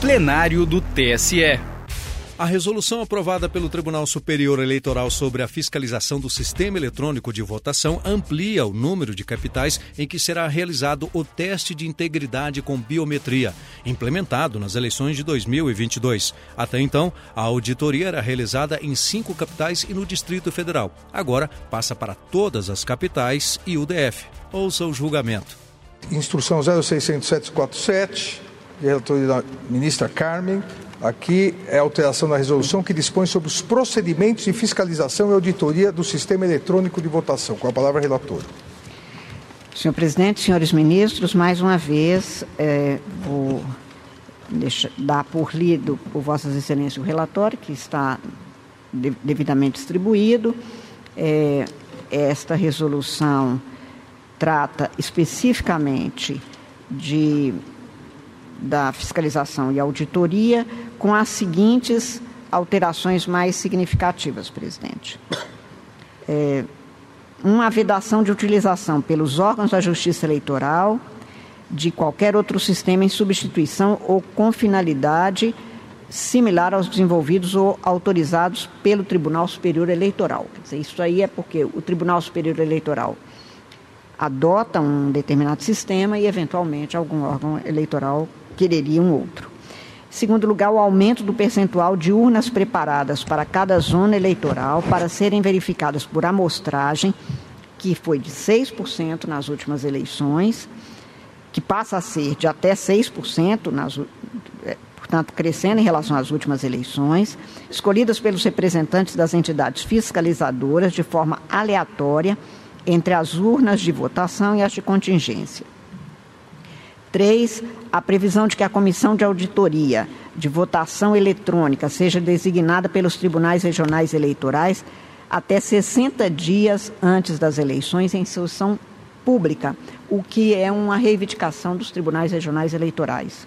plenário do TSE. A resolução aprovada pelo Tribunal Superior Eleitoral sobre a fiscalização do sistema eletrônico de votação amplia o número de capitais em que será realizado o teste de integridade com biometria, implementado nas eleições de 2022. Até então, a auditoria era realizada em cinco capitais e no Distrito Federal. Agora passa para todas as capitais e o DF. Ouça o julgamento. Instrução 06747, relatoria da ministra Carmen Aqui é a alteração da resolução que dispõe sobre os procedimentos de fiscalização e auditoria do sistema eletrônico de votação. Com a palavra, relator. Senhor presidente, senhores ministros, mais uma vez é, vou deixar, dar por lido por Vossas Excelências o relatório, que está devidamente distribuído. É, esta resolução trata especificamente de da fiscalização e auditoria com as seguintes alterações mais significativas, presidente. É, uma vedação de utilização pelos órgãos da Justiça Eleitoral de qualquer outro sistema em substituição ou com finalidade similar aos desenvolvidos ou autorizados pelo Tribunal Superior Eleitoral. Dizer, isso aí é porque o Tribunal Superior Eleitoral adota um determinado sistema e, eventualmente, algum órgão eleitoral quereria um outro. Segundo lugar, o aumento do percentual de urnas preparadas para cada zona eleitoral para serem verificadas por amostragem, que foi de 6% nas últimas eleições, que passa a ser de até 6% nas é, portanto, crescendo em relação às últimas eleições, escolhidas pelos representantes das entidades fiscalizadoras de forma aleatória entre as urnas de votação e as de contingência. Três, a previsão de que a comissão de auditoria de votação eletrônica seja designada pelos tribunais regionais eleitorais até 60 dias antes das eleições em sessão pública, o que é uma reivindicação dos tribunais regionais eleitorais.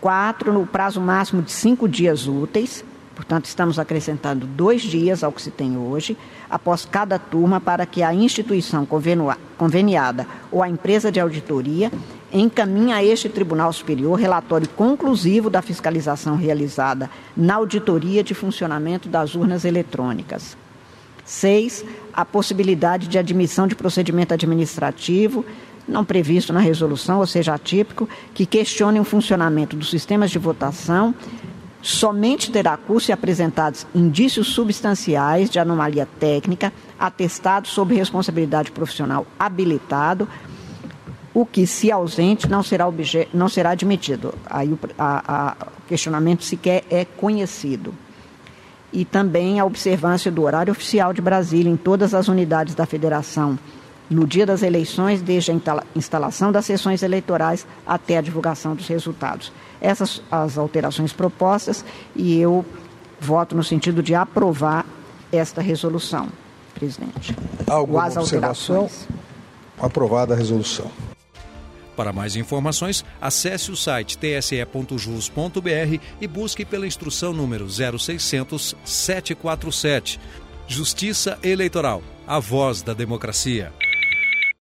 Quatro, no prazo máximo de cinco dias úteis, portanto, estamos acrescentando dois dias ao que se tem hoje, após cada turma, para que a instituição conveniada ou a empresa de auditoria encaminha a este Tribunal Superior relatório conclusivo da fiscalização realizada na auditoria de funcionamento das urnas eletrônicas. Seis, a possibilidade de admissão de procedimento administrativo não previsto na resolução, ou seja, atípico, que questione o funcionamento dos sistemas de votação, somente terá curso se apresentados indícios substanciais de anomalia técnica, atestado sob responsabilidade profissional habilitado, o que, se ausente, não será, não será admitido. Aí o a, a questionamento sequer é conhecido. E também a observância do horário oficial de Brasília em todas as unidades da federação, no dia das eleições, desde a instalação das sessões eleitorais até a divulgação dos resultados. Essas as alterações propostas e eu voto no sentido de aprovar esta resolução, presidente. Alguma observação? Aprovada a resolução. Para mais informações, acesse o site tse.jus.br e busque pela instrução número 0600 747. Justiça Eleitoral, a voz da democracia.